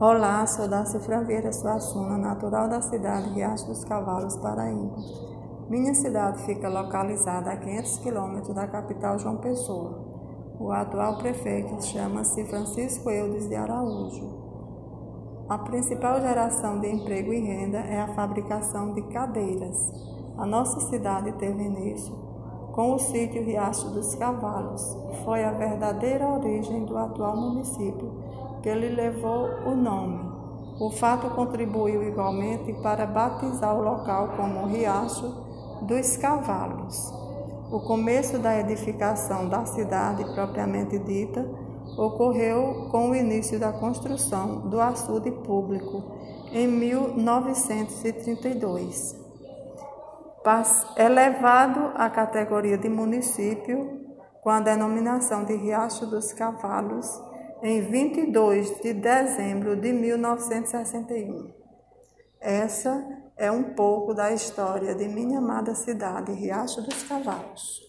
Olá, sou Darcy Franveira Suassuna, natural da cidade de Riacho dos Cavalos, Paraíba. Minha cidade fica localizada a 500 quilômetros da capital João Pessoa. O atual prefeito chama-se Francisco Eudes de Araújo. A principal geração de emprego e renda é a fabricação de cadeiras. A nossa cidade teve início com o sítio Riacho dos Cavalos. Foi a verdadeira origem do atual município que lhe levou o nome. O fato contribuiu igualmente para batizar o local como Riacho dos Cavalos. O começo da edificação da cidade propriamente dita ocorreu com o início da construção do açude público em 1932. Elevado à categoria de município com a denominação de Riacho dos Cavalos, em 22 de dezembro de 1961. Essa é um pouco da história de minha amada cidade, Riacho dos Cavalos.